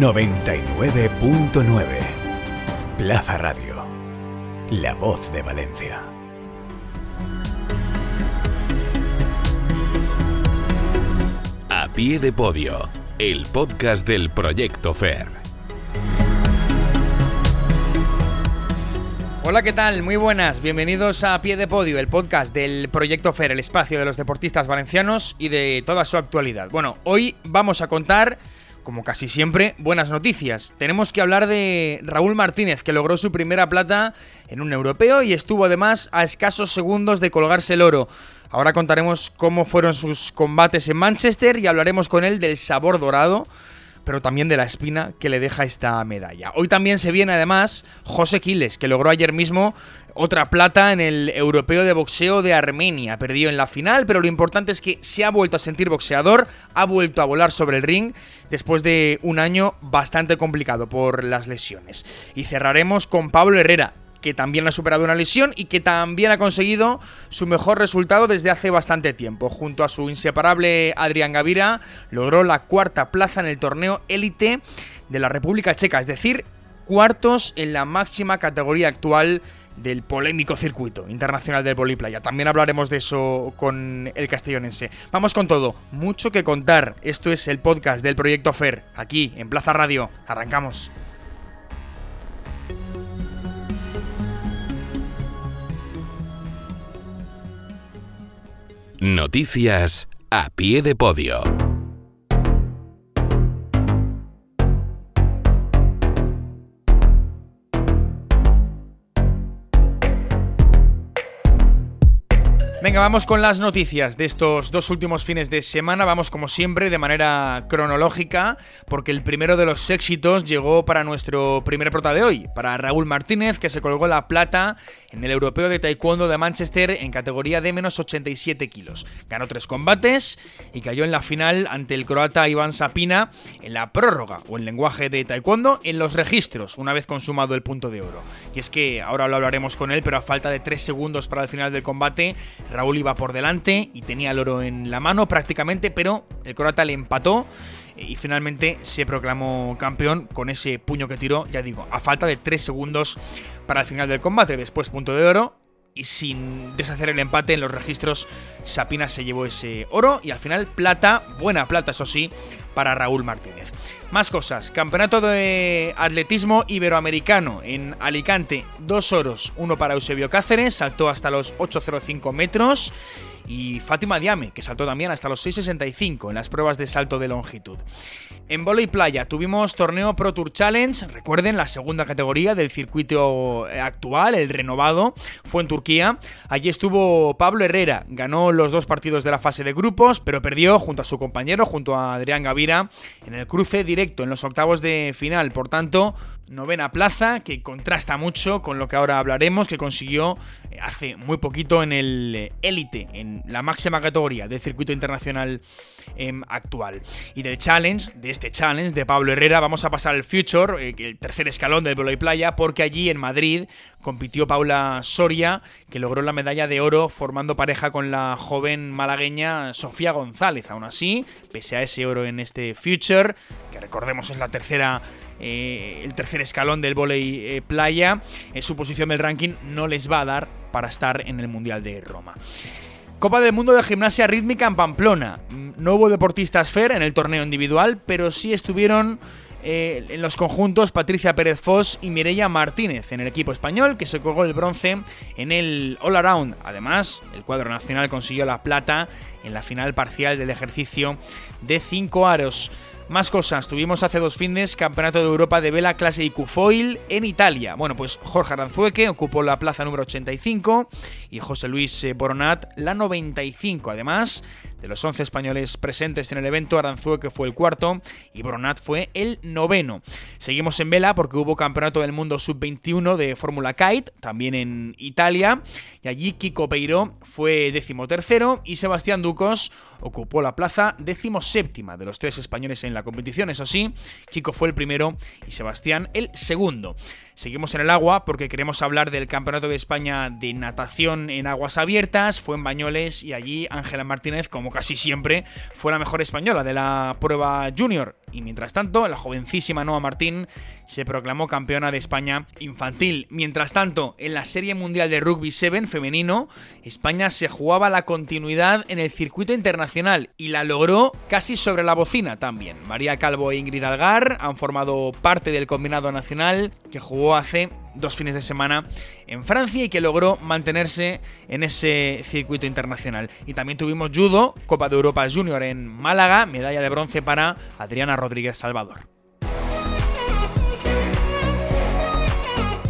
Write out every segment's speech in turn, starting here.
99.9 Plaza Radio. La voz de Valencia. A pie de podio, el podcast del Proyecto FER. Hola, ¿qué tal? Muy buenas. Bienvenidos a Pie de Podio, el podcast del Proyecto FER, el espacio de los deportistas valencianos y de toda su actualidad. Bueno, hoy vamos a contar como casi siempre, buenas noticias. Tenemos que hablar de Raúl Martínez, que logró su primera plata en un europeo y estuvo además a escasos segundos de colgarse el oro. Ahora contaremos cómo fueron sus combates en Manchester y hablaremos con él del sabor dorado pero también de la espina que le deja esta medalla. Hoy también se viene además José Quiles, que logró ayer mismo otra plata en el europeo de boxeo de Armenia. Perdió en la final, pero lo importante es que se ha vuelto a sentir boxeador, ha vuelto a volar sobre el ring después de un año bastante complicado por las lesiones. Y cerraremos con Pablo Herrera, que también ha superado una lesión y que también ha conseguido su mejor resultado desde hace bastante tiempo. Junto a su inseparable Adrián Gavira, logró la cuarta plaza en el torneo élite de la República Checa, es decir, cuartos en la máxima categoría actual del polémico circuito internacional del voliplaya. También hablaremos de eso con el castellonense. Vamos con todo, mucho que contar. Esto es el podcast del Proyecto FER, aquí en Plaza Radio. Arrancamos. Noticias a pie de podio. Venga, vamos con las noticias de estos dos últimos fines de semana. Vamos como siempre de manera cronológica, porque el primero de los éxitos llegó para nuestro primer prota de hoy, para Raúl Martínez, que se colgó la plata en el Europeo de Taekwondo de Manchester en categoría de menos 87 kilos. Ganó tres combates y cayó en la final ante el croata Iván Sapina en la prórroga, o en lenguaje de Taekwondo, en los registros, una vez consumado el punto de oro. Y es que ahora lo hablaremos con él, pero a falta de tres segundos para el final del combate, Raúl iba por delante y tenía el oro en la mano prácticamente, pero el croata le empató y finalmente se proclamó campeón con ese puño que tiró, ya digo, a falta de 3 segundos para el final del combate. Después punto de oro y sin deshacer el empate en los registros, Sapina se llevó ese oro y al final plata, buena plata eso sí, para Raúl Martínez. Más cosas, campeonato de atletismo iberoamericano en Alicante, dos oros, uno para Eusebio Cáceres, saltó hasta los 8,05 metros y Fátima Diame, que saltó también hasta los 6,65 en las pruebas de salto de longitud. En y playa tuvimos torneo Pro Tour Challenge, recuerden la segunda categoría del circuito eh, actual, el renovado, fue en Turquía. Allí estuvo Pablo Herrera, ganó los dos partidos de la fase de grupos, pero perdió junto a su compañero, junto a Adrián Gavira, en el cruce directo en los octavos de final. Por tanto, novena plaza, que contrasta mucho con lo que ahora hablaremos, que consiguió hace muy poquito en el élite, en la máxima categoría del circuito internacional em, actual. Y del challenge, de este challenge de Pablo Herrera, vamos a pasar al Future, eh, el tercer escalón del y playa, porque allí en Madrid compitió Paula Soria, que logró la medalla de oro formando pareja con la joven malagueña Sofía González. Aún así, pese a ese oro en este Future, que recordemos es la tercera eh, el tercer escalón del volei eh, playa, en su posición del ranking no les va a dar para estar en el Mundial de Roma. Copa del Mundo de Gimnasia Rítmica en Pamplona. Mm, no hubo deportistas FER en el torneo individual, pero sí estuvieron eh, en los conjuntos Patricia Pérez Foss y Mireia Martínez en el equipo español, que se colgó el bronce en el All Around. Además, el cuadro nacional consiguió la plata en la final parcial del ejercicio de 5 aros. Más cosas, tuvimos hace dos fines Campeonato de Europa de Vela Clase IQ Foil en Italia. Bueno, pues Jorge Aranzueque ocupó la plaza número 85 y José Luis eh, Boronat la 95. Además, de los 11 españoles presentes en el evento, Aranzueque fue el cuarto y Boronat fue el noveno. Seguimos en vela porque hubo Campeonato del Mundo Sub-21 de Fórmula Kite, también en Italia, y allí Kiko Peiro fue decimotercero y Sebastián Ducos ocupó la plaza decimoséptima de los tres españoles en la competición. Eso sí, Kiko fue el primero y Sebastián el segundo. Seguimos en el agua porque queremos hablar del Campeonato de España de natación en aguas abiertas. Fue en Bañoles y allí Ángela Martínez, como casi siempre, fue la mejor española de la prueba junior. Y mientras tanto, la jovencísima Noa Martín se proclamó campeona de España infantil. Mientras tanto, en la Serie Mundial de Rugby 7 femenino, España se jugaba la continuidad en el circuito internacional y la logró casi sobre la bocina también. María Calvo e Ingrid Algar han formado parte del combinado nacional que jugó hace dos fines de semana en Francia y que logró mantenerse en ese circuito internacional. Y también tuvimos judo, Copa de Europa Junior en Málaga, medalla de bronce para Adriana Rodríguez Salvador.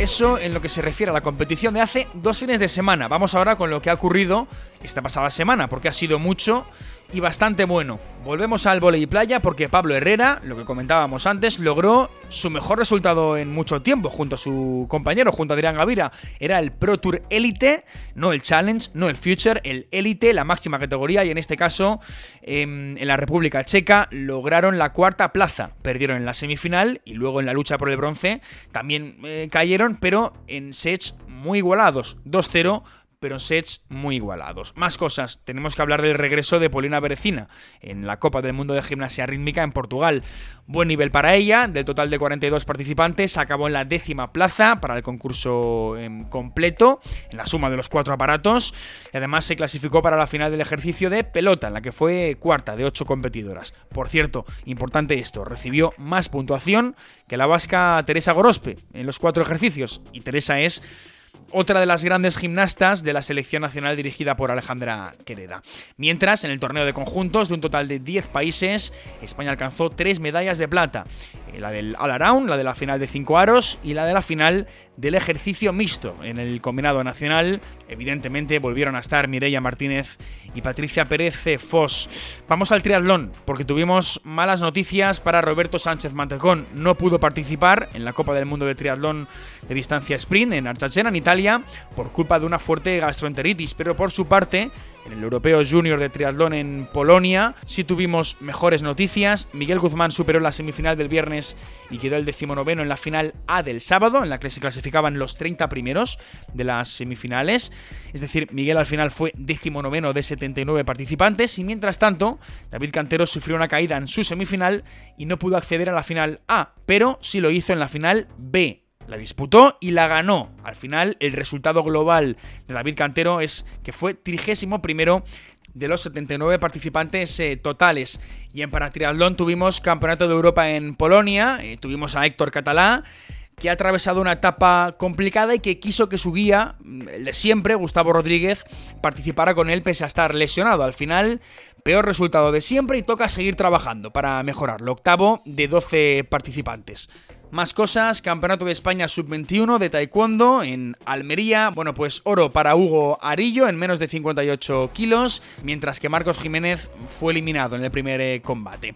Eso en lo que se refiere a la competición de hace dos fines de semana. Vamos ahora con lo que ha ocurrido esta pasada semana, porque ha sido mucho y bastante bueno. Volvemos al volei playa porque Pablo Herrera, lo que comentábamos antes, logró su mejor resultado en mucho tiempo junto a su compañero, junto a Adrián Gavira. Era el Pro Tour Elite, no el Challenge, no el Future, el Elite, la máxima categoría y en este caso em, en la República Checa lograron la cuarta plaza. Perdieron en la semifinal y luego en la lucha por el bronce también eh, cayeron, pero en sets muy igualados, 2-0 pero sets muy igualados. Más cosas, tenemos que hablar del regreso de Polina Berecina en la Copa del Mundo de Gimnasia Rítmica en Portugal. Buen nivel para ella, del total de 42 participantes, acabó en la décima plaza para el concurso em, completo, en la suma de los cuatro aparatos, y además se clasificó para la final del ejercicio de pelota, en la que fue cuarta de ocho competidoras. Por cierto, importante esto, recibió más puntuación que la vasca Teresa Gorospe en los cuatro ejercicios, y Teresa es otra de las grandes gimnastas de la selección nacional dirigida por Alejandra Quereda. Mientras, en el torneo de conjuntos, de un total de 10 países, España alcanzó tres medallas de plata. Eh, la del All Around, la de la final de 5 aros y la de la final del ejercicio mixto. En el combinado nacional, evidentemente, volvieron a estar Mireia Martínez y Patricia Pérez Foss. Vamos al triatlón, porque tuvimos malas noticias para Roberto Sánchez Mantecón. No pudo participar en la Copa del Mundo de Triatlón de distancia sprint en Archachena, en Italia, por culpa de una fuerte gastroenteritis, pero por su parte, en el Europeo Junior de Triatlón en Polonia sí tuvimos mejores noticias. Miguel Guzmán superó la semifinal del viernes y quedó el decimonoveno en la final A del sábado, en la que se clasificaban los 30 primeros de las semifinales. Es decir, Miguel al final fue decimonoveno de 79 participantes y mientras tanto, David Cantero sufrió una caída en su semifinal y no pudo acceder a la final A, pero sí lo hizo en la final B la disputó y la ganó. Al final, el resultado global de David Cantero es que fue trigésimo primero de los 79 participantes eh, totales. Y en paratriatlón tuvimos Campeonato de Europa en Polonia, eh, tuvimos a Héctor Catalá, que ha atravesado una etapa complicada y que quiso que su guía, el de siempre, Gustavo Rodríguez, participara con él pese a estar lesionado. Al final, peor resultado de siempre y toca seguir trabajando para mejorarlo. Octavo de 12 participantes. Más cosas, Campeonato de España Sub-21 de Taekwondo en Almería. Bueno, pues oro para Hugo Arillo en menos de 58 kilos, mientras que Marcos Jiménez fue eliminado en el primer eh, combate.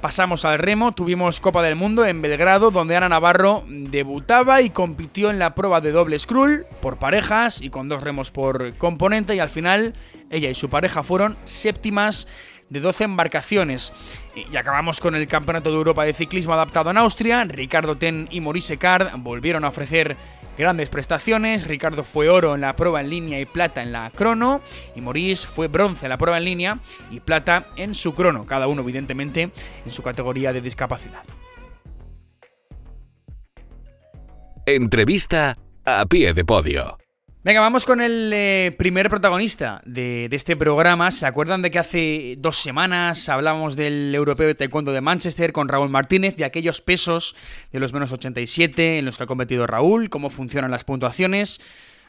Pasamos al remo, tuvimos Copa del Mundo en Belgrado, donde Ana Navarro debutaba y compitió en la prueba de doble scroll por parejas y con dos remos por componente y al final ella y su pareja fueron séptimas de 12 embarcaciones. Y acabamos con el Campeonato de Europa de Ciclismo adaptado en Austria. Ricardo Ten y Maurice Card volvieron a ofrecer grandes prestaciones. Ricardo fue oro en la prueba en línea y plata en la crono. Y Maurice fue bronce en la prueba en línea y plata en su crono. Cada uno, evidentemente, en su categoría de discapacidad. Entrevista a pie de podio. Venga, vamos con el eh, primer protagonista de, este programa. ¿Se acuerdan de que hace dos semanas hablábamos del europeo de taekwondo de Manchester con Raúl Martínez, de aquellos pesos de los menos 87 en los que ha competido Raúl, cómo funcionan las puntuaciones?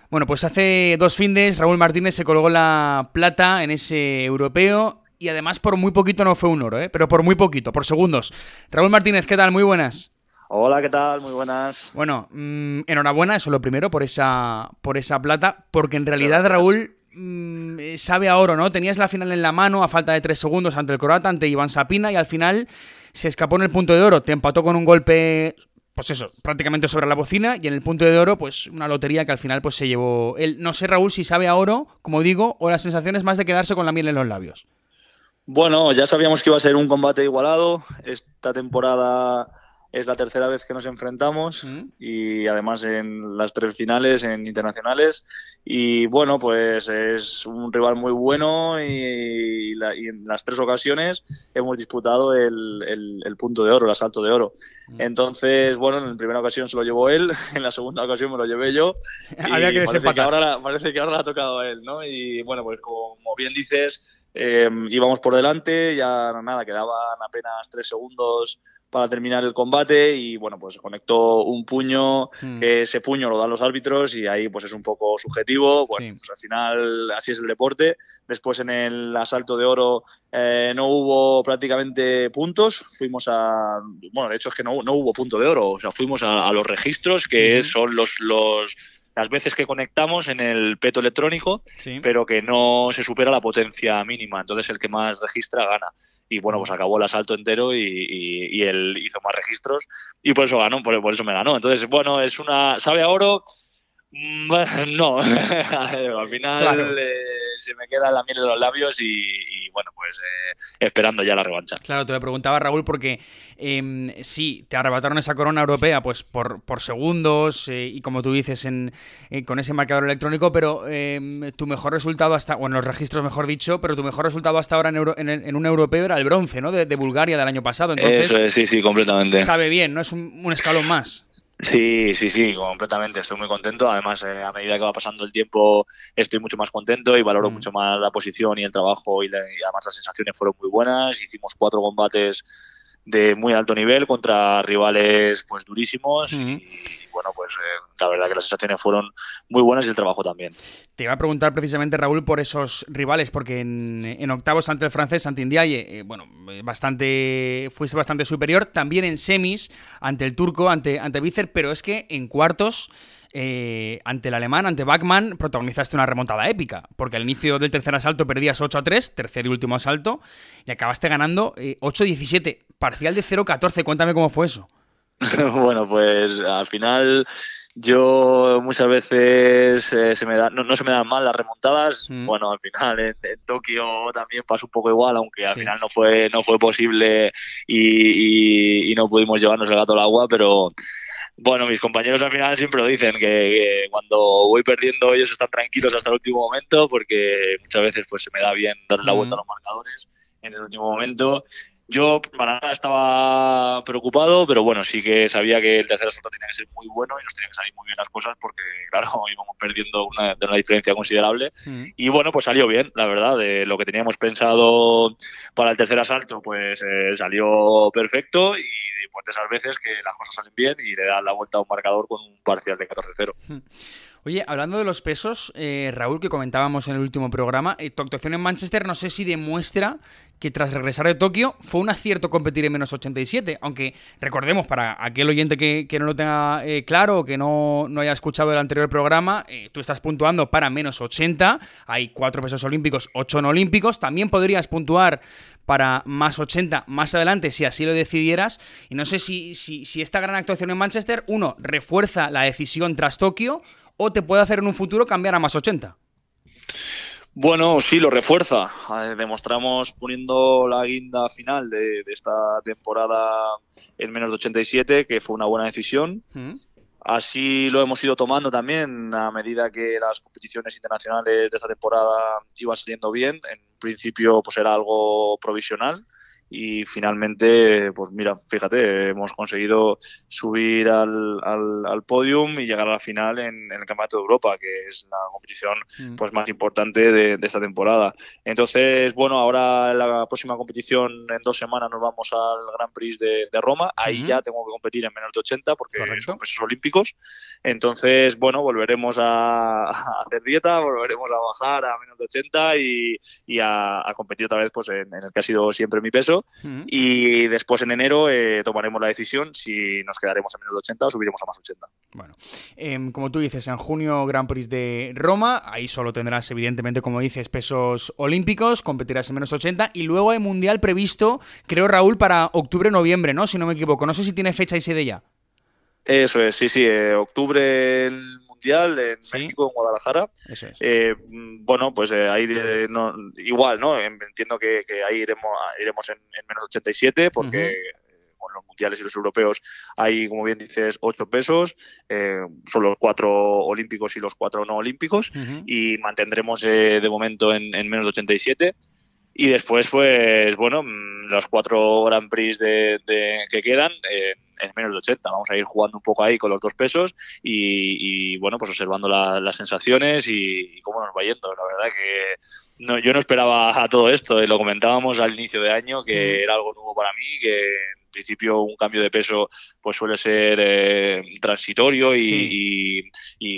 Bueno, pues hace dos fines Raúl Martínez se colgó la plata en ese europeo y además por muy poquito no fue un oro, ¿eh? pero por muy poquito, por segundos. Raúl Martínez, ¿qué tal? Muy buenas. Hola, ¿qué tal? Muy buenas. Bueno, mm, enhorabuena, eso lo primero, por esa, por esa plata, porque en realidad Raúl mm, sabe a oro, ¿no? Tenías la final en la mano a falta de tres segundos ante el croata, ante Iván Sapina, y al final se escapó en el punto de oro, te empató con un golpe, pues eso, prácticamente sobre la bocina, y en el punto de oro, pues una lotería que al final pues se llevó él. No sé, Raúl, si sabe a oro, como digo, o la sensación es más de quedarse con la miel en los labios. Bueno, ya sabíamos que iba a ser un combate igualado. Esta temporada es la tercera vez que nos enfrentamos y además en las tres finales en internacionales. Y bueno, pues es un rival muy bueno y, en las tres ocasiones hemos disputado el, el, punto de oro, el asalto de oro. Entonces, bueno, en la primera ocasión se lo llevó él, en la segunda ocasión me lo llevé yo. Había que parece que, ahora, parece que ahora le ha tocado a él, ¿no? Y bueno, pues como bien dices, eh, íbamos por delante, ya nada, quedaban apenas tres segundos para terminar el combate y bueno, pues conectó un puño, hmm. ese puño lo dan los árbitros y ahí pues es un poco subjetivo, bueno, pues al final así es el deporte. Después en el asalto de oro eh, no hubo prácticamente puntos, fuimos a, bueno, de hecho es que no, no hubo punto de oro, o sea, fuimos a, los registros que son los, los las veces que conectamos en el peto electrónico, pero que no se supera la potencia mínima. Entonces el que más registra gana. Y bueno, pues acabó el asalto entero y, él hizo más registros y por eso ganó, por, eso me ganó. Entonces, bueno, es una... ¿Sabe a oro? Mm, no, al final eh, se me queda la miel en los labios y, bueno, pues eh, esperando ya la revancha. Claro, te lo preguntaba Raúl porque eh, sí, te arrebataron esa corona europea pues por, por segundos eh, y como tú dices en, con ese marcador electrónico, pero em, tu mejor resultado hasta, bueno, los registros mejor dicho, pero tu mejor resultado hasta ahora en, en, un europeo era el bronce, ¿no? De, Bulgaria del año pasado. Entonces, Eso sí, sí, completamente. Sabe bien, ¿no? Es un escalón más. Sí, sí, sí, completamente. Estoy muy contento. Además, eh, a medida que va pasando el tiempo, estoy mucho más contento y valoro mm. mucho más la posición y el trabajo. Y, además, las sensaciones fueron muy buenas. Hicimos cuatro combates de muy alto nivel contra rivales pues durísimos y, bueno pues eh, la verdad que las sensaciones fueron muy buenas y el trabajo también. Te iba a preguntar precisamente Raúl por esos rivales porque en, octavos ante el francés ante Indiaye eh, bueno bastante fuiste bastante superior. También en semis ante el turco ante ante Vícer pero es que en cuartos eh, ante el alemán, ante Bachmann, protagonizaste una remontada épica, porque al inicio del tercer asalto perdías 8 a 3, tercer y último asalto, y acabaste ganando 8 a 17, parcial de 0 a 14. Cuéntame cómo fue eso. bueno, pues al final yo muchas veces eh, se me da, no, se me dan mal las remontadas. Mm. Bueno, al final en, Tokio también pasó un poco igual, aunque al final no fue, no fue posible y, y, no pudimos llevarnos el gato al agua, pero bueno, mis compañeros al final siempre lo dicen, que, cuando voy perdiendo ellos están tranquilos hasta el último momento, porque muchas veces pues se me da bien darle la vuelta a los marcadores en el último momento. Yo para nada estaba preocupado, pero bueno, sí que sabía que el tercer asalto tenía que ser muy bueno y nos tenían que salir muy bien las cosas porque, claro, íbamos perdiendo una, de una diferencia considerable. Y bueno, pues salió bien, la verdad. De lo que teníamos pensado para el tercer asalto, pues eh, salió perfecto y pues esas veces que las cosas salen bien y le dan la vuelta a un marcador con un parcial de 14-0. Hmm. Oye, hablando de los pesos, eh, Raúl, que comentábamos en el último programa, eh, tu actuación en Manchester no sé si demuestra que tras regresar de Tokio fue un acierto competir en menos 87, aunque recordemos para aquel oyente que, no lo tenga eh, claro o que no, no, haya escuchado el anterior programa, tú estás puntuando para menos 80, hay cuatro pesos olímpicos, ocho no olímpicos, también podrías puntuar para más 80 más adelante si así lo decidieras. Y no sé si, si, si esta gran actuación en Manchester, uno, refuerza la decisión tras Tokio o te puede hacer en un futuro cambiar a más 80. Bueno, sí, lo refuerza. Demostramos poniendo la guinda final de, esta temporada en menos de 87, que fue una buena decisión. Mm. Así lo hemos ido tomando también a medida que las competiciones internacionales de esta temporada iban saliendo bien. En principio, pues era algo provisional y finalmente, pues mira, fíjate, hemos conseguido subir al, al, podium y llegar a la final en, el Campeonato de Europa, que es la competición mm. pues más importante de, esta temporada. Entonces, bueno, ahora en la próxima competición en dos semanas nos vamos al Grand Prix de, Roma, ahí ya tengo que competir en menos de 80 porque son pesos olímpicos. Entonces, bueno, volveremos a, hacer dieta, volveremos a bajar a menos de 80 y, y a, competir otra vez pues en el que ha sido siempre mi peso y después en enero eh, tomaremos la decisión si nos quedaremos a menos de 80 o subiremos a más 80. Bueno, em, como tú dices, en junio Grand Prix de Roma, ahí solo tendrás evidentemente, como dices, pesos olímpicos, competirás en menos 80 y luego hay mundial previsto, creo Raúl, para octubre-noviembre, ¿no? Si no me equivoco. No sé si tiene fecha y sede ya. Eso es, sí, sí, eh, octubre Mundial en México, en Guadalajara. Eh, bueno, pues eh, ahí no, igual, ¿no? Entiendo que, ahí iremos, iremos en, menos 87 porque los mundiales y los europeos hay, como bien dices, ocho pesos, eh, son los cuatro olímpicos y los cuatro no olímpicos, y mantendremos de momento en, menos de 87. Y después, pues, bueno, mm, los cuatro Grand Prix de, que quedan, en menos de 80. Vamos a ir jugando un poco ahí con los dos pesos y, bueno, pues observando las sensaciones y, cómo nos va yendo. La verdad que no, yo no esperaba a todo esto. Eh, lo comentábamos al inicio de año que era algo nuevo para mí, que en principio un cambio de peso pues suele ser eh, transitorio y,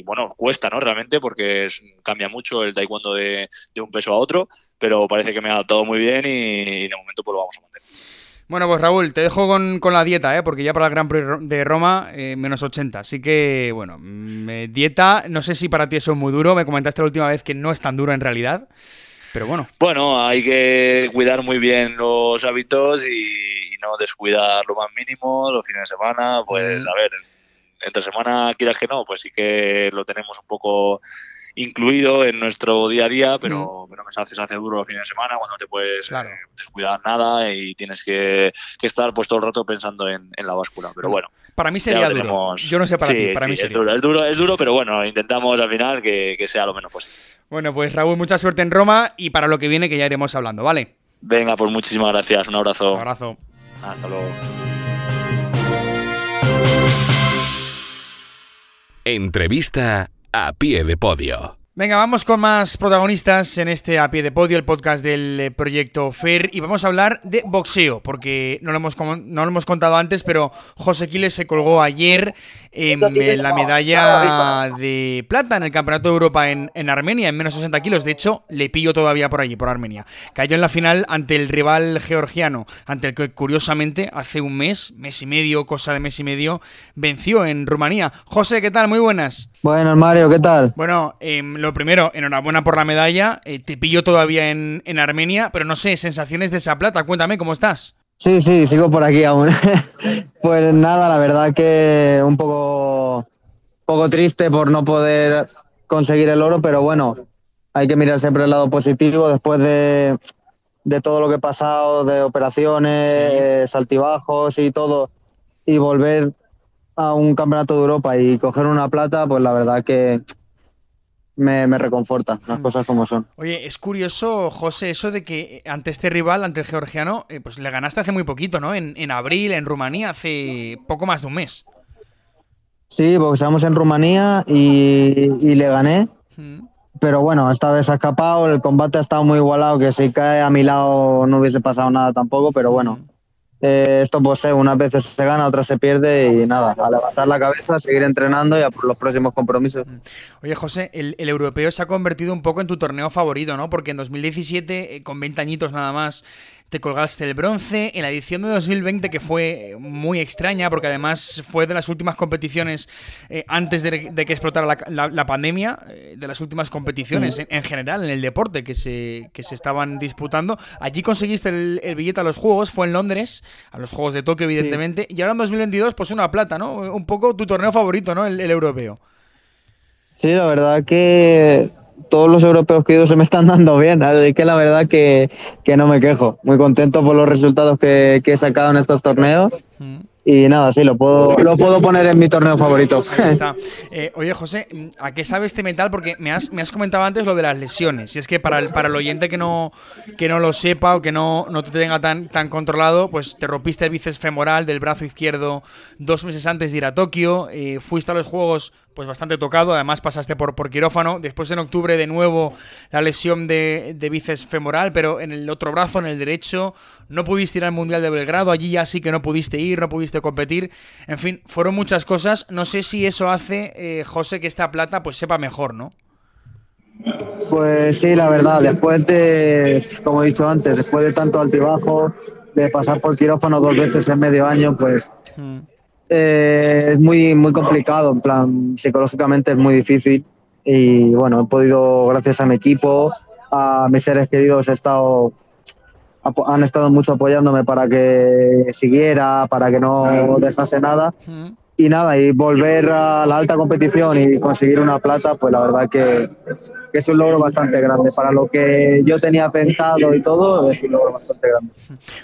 bueno, cuesta, ¿no? Realmente porque cambia mucho el taekwondo de, de, un peso a otro, pero parece que me ha adaptado muy bien y, de momento pues lo vamos a mantener. Bueno, pues Raúl, te dejo con, la dieta, ¿eh? porque ya para el Gran Prix de Roma, eh, menos 80. Así que, bueno, dieta, no sé si para ti eso es muy duro. Me comentaste la última vez que no es tan duro en realidad, pero bueno. Bueno, hay que cuidar muy bien los hábitos y, no descuidar lo más mínimo los fines de semana. Pues, a ver, entre semana, quieras que no, pues sí que lo tenemos un poco incluido en nuestro día a día, pero, mm. pero me hace, se hace duro los fines de semana cuando no te puedes eh, descuidar nada y tienes que, estar pues todo el rato pensando en, la báscula. Pero bueno. Para mí sería duro. Yo no sé para ti, para mí sería. Es duro, es duro, pero bueno, intentamos al final que, sea lo menos posible. Bueno, pues Raúl, mucha suerte en Roma y para lo que viene que ya iremos hablando, ¿vale? Venga, pues muchísimas gracias. Un abrazo. Un abrazo. Hasta luego. Entrevista a pie de podio. Venga, vamos con más protagonistas en este A Pie de Podio, el podcast del eh, proyecto FER, y vamos a hablar de boxeo, porque no lo hemos, no lo hemos contado antes, pero José Quiles se colgó ayer en la medalla de plata en el Campeonato de Europa en, Armenia, en menos 60 kilos. De hecho, le pillo todavía por allí, por Armenia. Cayó en la final ante el rival georgiano, ante el que curiosamente hace un mes, mes y medio, cosa de mes y medio, venció en Rumanía. José, ¿qué tal? Muy buenas. Bueno, Mario, ¿qué tal? Bueno, em, lo primero, enhorabuena por la medalla. Eh, te pillo todavía en, Armenia, pero no sé, sensaciones de esa plata. Cuéntame, ¿cómo estás? Sí, sí, sigo por aquí aún. pues nada, la verdad que un poco, poco triste por no poder conseguir el oro, pero bueno, hay que mirar siempre el lado positivo después de, todo lo que he pasado, de operaciones, altibajos y todo, y volver a un campeonato de Europa y coger una plata, pues la verdad que me, reconforta, las mm. cosas como son. Oye, es curioso, José, eso de que ante este rival, ante el georgiano, eh, pues le ganaste hace muy poquito, ¿no? En, en, abril, en Rumanía, hace poco más de un mes. Sí, porque estamos en Rumanía y, le gané. Mm. Pero bueno, esta vez ha escapado, el combate ha estado muy igualado, que si cae a mi lado no hubiese pasado nada tampoco, pero bueno, mm. Eh, esto pues unas veces se gana, otras se pierde y nada, a levantar la cabeza, seguir entrenando y a por los próximos compromisos. Mm. Oye José, el, europeo se ha convertido un poco en tu torneo favorito, ¿no? Porque en 2017, eh, con 20 añitos nada más, te colgaste el bronce en la edición de 2020 que fue muy extraña porque además fue de las últimas competiciones eh, antes de, que explotara la, pandemia, eh, de las últimas competiciones en, general en el deporte que se, que se estaban disputando. Allí conseguiste el, billete a los Juegos, fue en Londres, a los Juegos de Tokio evidentemente, y ahora en 2022 pues una plata, ¿no? Un poco tu torneo favorito, ¿no? el europeo. Sí, la verdad que todos los europeos que he ido se me están dando bien, así que la verdad que, no me quejo. Muy contento por los resultados que, que he sacado en estos torneos. Mm. Y nada, sí, lo puedo, lo puedo poner en mi torneo favorito. está. Eh, oye, José, ¿a qué sabe este metal? Porque me has, me has comentado antes lo de las lesiones. Y es que para el, para el oyente que no, que no lo sepa o que no, no te tenga tan, tan controlado, pues te rompiste el bíceps femoral del brazo izquierdo dos meses antes de ir a Tokio. Eh, fuiste a los Juegos pues bastante tocado, además pasaste por, por quirófano, después en octubre de nuevo la lesión de, de bíceps femoral, pero en el otro brazo, en el derecho, no pudiste ir al Mundial de Belgrado, allí ya sí que no pudiste ir, no pudiste competir, en fin, fueron muchas cosas, no sé si eso hace, eh, José, que esta plata pues sepa mejor, ¿no? Pues sí, la verdad, después de, como he dicho antes, después de tanto altibajo, de pasar por quirófano dos veces en medio año, pues... Mm. Eh, es muy, muy complicado, en plan, psicológicamente es muy difícil y bueno, he podido, gracias a mi equipo, a mis seres queridos, he estado, han estado mucho apoyándome para que siguiera, para que no dejase nada y nada, y volver a la alta competición y conseguir una plata, pues la verdad que, es un logro bastante grande. Para lo que yo tenía pensado y todo, es un logro bastante grande.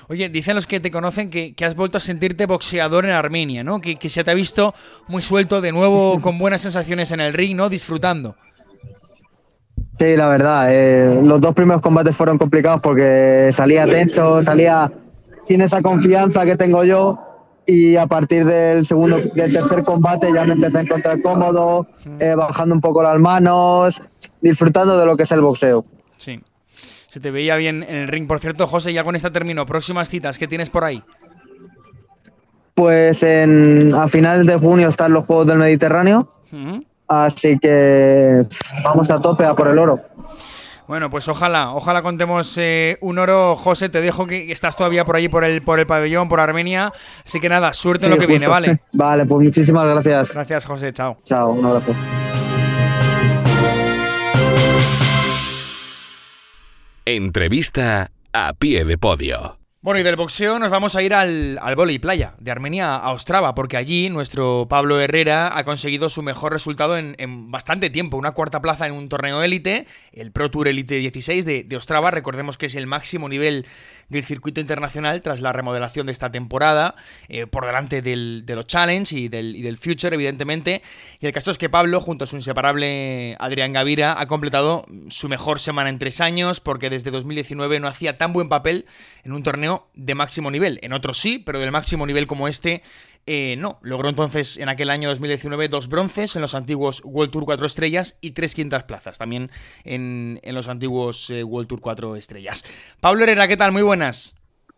Oye, dicen los que te conocen que, has vuelto a sentirte boxeador en Armenia, ¿no? Que, que, se te ha visto muy suelto de nuevo, con buenas sensaciones en el ring, ¿no? Disfrutando. Sí, la verdad. Eh, los dos primeros combates fueron complicados porque salía tenso, salía sin esa confianza que tengo yo y a partir del segundo, del tercer combate ya me empecé a encontrar cómodo, eh, bajando un poco las manos, disfrutando de lo que es el boxeo. Sí. Se te veía bien en el ring. Por cierto, José, ya con esta termino. Próximas citas, ¿qué tienes por ahí? Pues en, a finales de junio están los Juegos del Mediterráneo. Así que vamos a tope a por el oro. Bueno, pues ojalá, ojalá contemos eh, un oro. José, te dejo que estás todavía por allí por el, por el pabellón, por Armenia. Así que nada, suerte en lo que viene, ¿vale? Vale, pues muchísimas gracias. Gracias, José. Chao. Chao, un abrazo. Entrevista a pie de podio. Bueno, y del boxeo nos vamos a ir al, al playa, de Armenia a Ostrava, porque allí nuestro Pablo Herrera ha conseguido su mejor resultado en, bastante tiempo, una cuarta plaza en un torneo élite, el Pro Tour Elite 16 de, de Ostrava, recordemos que es el máximo nivel del circuito internacional tras la remodelación de esta temporada, eh, por delante del, de los Challenge y del, y del, Future, evidentemente. Y el caso es que Pablo, junto a su inseparable Adrián Gavira, ha completado su mejor semana en tres años, porque desde 2019 no hacía tan buen papel en un torneo de máximo nivel. En otros sí, pero del máximo nivel como este eh, no, logró entonces en aquel año 2019 dos bronces en los antiguos World Tour 4 estrellas y tres quintas plazas también en, los antiguos eh, World Tour 4 estrellas. Pablo Herrera, ¿qué tal? Muy buenas.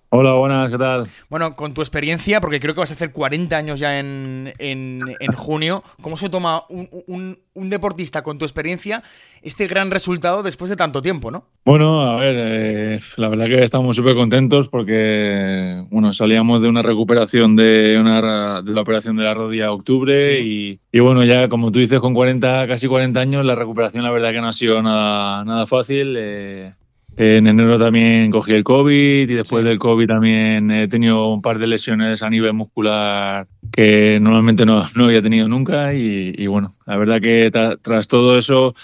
Hola, buenas, ¿qué tal? Bueno, con tu experiencia, porque creo que vas a hacer 40 años ya en, en, junio, ¿cómo se toma un, un, deportista con tu experiencia este gran resultado después de tanto tiempo, no? Bueno, a ver, eh, la verdad que estamos súper contentos porque, bueno, salíamos de una recuperación de, una, de la operación de la rodilla octubre y, y, bueno, ya como tú dices, con 40, casi 40 años, la recuperación la verdad que no ha sido nada, nada fácil. Eh, en enero también cogí el COVID y después del COVID también he tenido un par de lesiones a nivel muscular que normalmente no, no había tenido nunca y, bueno, la verdad que tras todo eso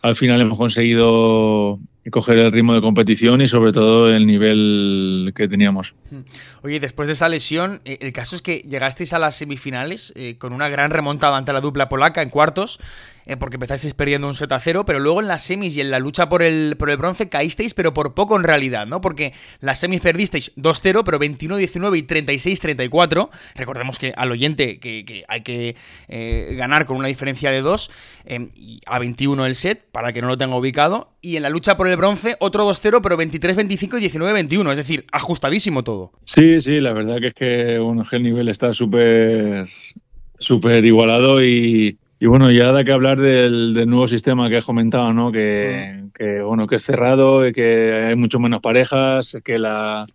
al final hemos conseguido coger el ritmo de competición y sobre todo el nivel que teníamos. Oye, después de esa lesión, eh, el caso es que llegasteis a las semifinales eh, con una gran remontada ante la dupla polaca en cuartos eh, porque empezasteis perdiendo un set a cero, pero luego en las semis y en la lucha por el, por el bronce caísteis, pero por poco en realidad, ¿no? Porque las semis perdisteis 2-0, pero 21-19 y 36-34. Recordemos que al oyente que, hay que eh, ganar con una diferencia de 2 em, a 21 el set, para que no lo tenga ubicado. Y en la lucha por el bronce, otro 2-0, pero 23-25 y 19-21. Es decir, ajustadísimo todo. Sí, sí, la verdad que es que bueno, el nivel está súper súper igualado y, y bueno, ya da que hablar del, nuevo sistema que has comentado, ¿no? Que, bueno, que es cerrado, y que hay mucho menos parejas, que la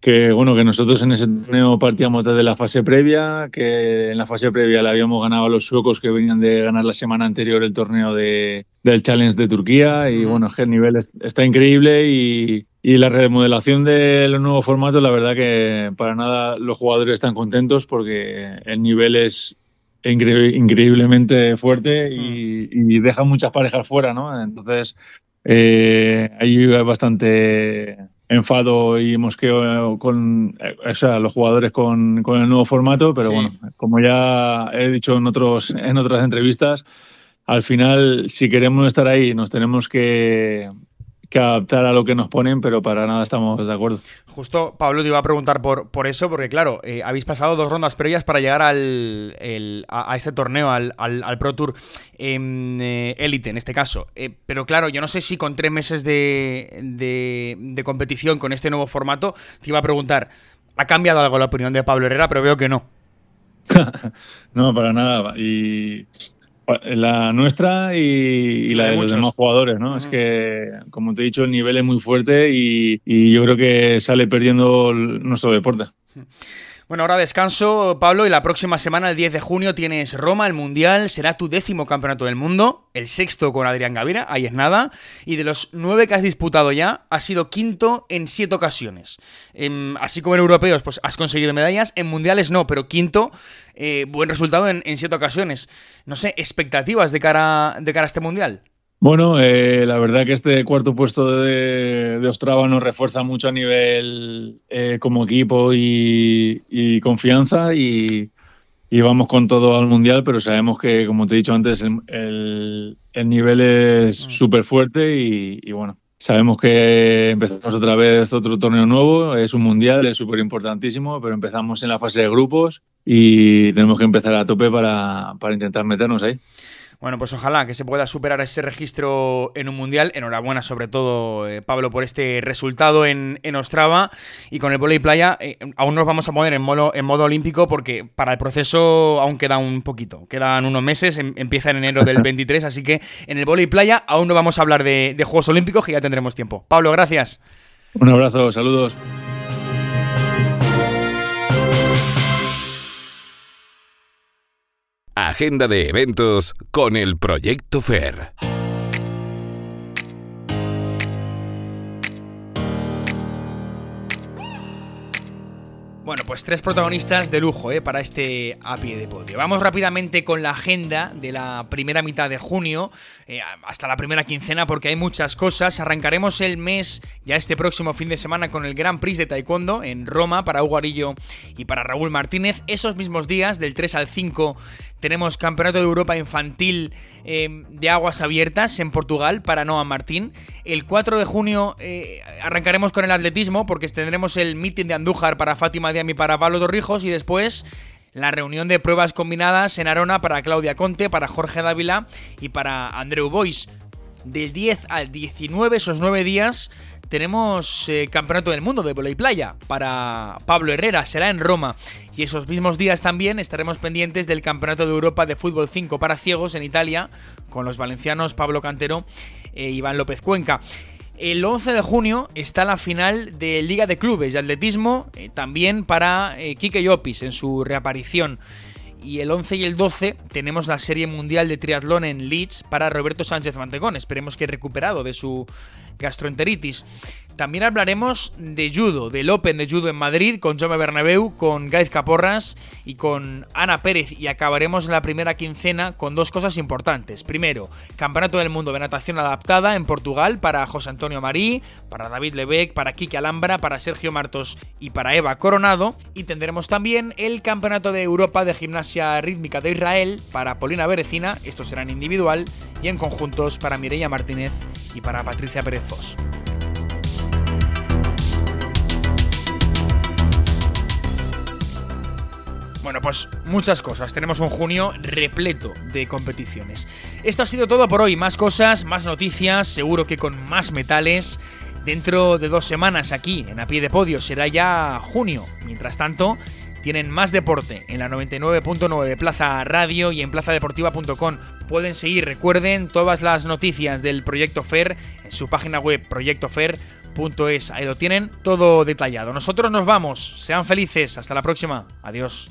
que bueno, que nosotros en ese torneo partíamos desde la fase previa, que en la fase previa le habíamos ganado a los suecos que venían de ganar la semana anterior el torneo de, del Challenge de Turquía. Y bueno, es que el nivel está increíble y, y la remodelación de los nuevos formatos, la verdad que para nada los jugadores están contentos porque el nivel es increíblemente fuerte y, deja muchas parejas fuera, ¿no? Entonces, eh, hay bastante enfado y mosqueo con o sea, los jugadores con, el nuevo formato, pero bueno, como ya he dicho en, otros, en otras entrevistas, al final, si queremos estar ahí, nos tenemos que, que adaptar a lo que nos ponen, pero para nada estamos de acuerdo. Justo, Pablo, te iba a preguntar por, por eso, porque claro, eh, habéis pasado dos rondas previas para llegar al, a, este torneo, al, Pro Tour eh, Elite en este caso. Eh, pero claro, yo no sé si con tres meses de, de, competición con este nuevo formato, te iba a preguntar, ¿ha cambiado algo la opinión de Pablo Herrera? Pero veo que no. no, para nada. Y la nuestra y, la, de, los demás jugadores, ¿no? Es que, como te he dicho, el nivel es muy fuerte y, yo creo que sale perdiendo nuestro deporte. Bueno, ahora descanso, Pablo, y la próxima semana, el 10 de junio, tienes Roma, el Mundial, será tu décimo campeonato del mundo, el sexto con Adrián Gavira, ahí es nada, y de los nueve que has disputado ya, has sido quinto en siete ocasiones. Em, así como en europeos, pues has conseguido medallas, en mundiales no, pero quinto, eh, buen resultado en, en, siete ocasiones. No sé, expectativas de cara, de cara a este Mundial. Bueno, eh, la verdad que este cuarto puesto de, de, Ostrava nos refuerza mucho a nivel eh, como equipo y, confianza y, vamos con todo al mundial, pero sabemos que, como te he dicho antes, el, nivel es mm. súper fuerte y, bueno, sabemos que empezamos otra vez otro torneo nuevo, es un mundial, es súper importantísimo, pero empezamos en la fase de grupos y tenemos que empezar a tope para intentar meternos ahí. Bueno, pues ojalá que se pueda superar ese registro en un mundial. Enhorabuena, sobre todo, eh, Pablo, por este resultado en, en Ostrava. Y con el volei playa, eh, aún nos vamos a poner en modo, en modo olímpico porque para el proceso aún queda un poquito. Quedan unos meses, em, empieza en enero del 23. así que en el volei playa aún no vamos a hablar de, de Juegos Olímpicos, que ya tendremos tiempo. Pablo, gracias. Un abrazo, saludos. Agenda de eventos con el Proyecto FER. Pues tres protagonistas de lujo ¿eh? para este a pie de podio. Vamos rápidamente con la agenda de la primera mitad de junio, eh, hasta la primera quincena, porque hay muchas cosas. Arrancaremos el mes, ya este próximo fin de semana, con el Gran Prix de Taekwondo en Roma para Hugo Arillo y para Raúl Martínez. Esos mismos días, del 3 al 5 tenemos Campeonato de Europa Infantil eh, de Aguas Abiertas en Portugal para Noah Martín. El 4 de junio arrancaremos con el atletismo porque tendremos el meeting de Andújar para Fátima Diami para Pablo Torrijos y después la reunión de pruebas combinadas en Arona para Claudia Conte, para Jorge Dávila y para Andreu Bois. Del 10 al 19, esos 9 días, tenemos eh, Campeonato del Mundo de Voley Playa para Pablo Herrera, será en Roma. Y esos mismos días también estaremos pendientes del Campeonato de Europa de Fútbol 5 para ciegos en Italia, con los valencianos Pablo Cantero e Iván López Cuenca. El 11 de junio está la final de Liga de Clubes de Atletismo, eh, también para eh, Kike Llopis en su reaparición y el 11 y el 12 tenemos la Serie Mundial de Triatlón en Leeds para Roberto Sánchez Mantegón. Esperemos que recuperado de su gastroenteritis. También hablaremos de judo, del Open de judo en Madrid con Jaume Bernabeu, con Gaiz Caporras y con Ana Pérez y acabaremos la primera quincena con dos cosas importantes. Primero, Campeonato del Mundo de Natación Adaptada en Portugal para José Antonio Marí, para David Lebec, para Kike Alhambra, para Sergio Martos y para Eva Coronado. Y tendremos también el Campeonato de Europa de Gimnasia Rítmica de Israel para Polina Berecina, estos serán individual, y en conjuntos para Mireia Martínez y para Patricia Pérez Fos. Bueno, pues muchas cosas. Tenemos un junio repleto de competiciones. Esto ha sido todo por hoy. Más cosas, más noticias, seguro que con más metales. Dentro de dos semanas aquí, en A Pie de Podio, será ya junio. Mientras tanto, tienen más deporte en la 99.9 Plaza Radio y en plazadeportiva.com. Pueden seguir, recuerden, todas las noticias del Proyecto FER en su página web proyectofer.es. Ahí lo tienen todo detallado. Nosotros nos vamos. Sean felices. Hasta la próxima. Adiós.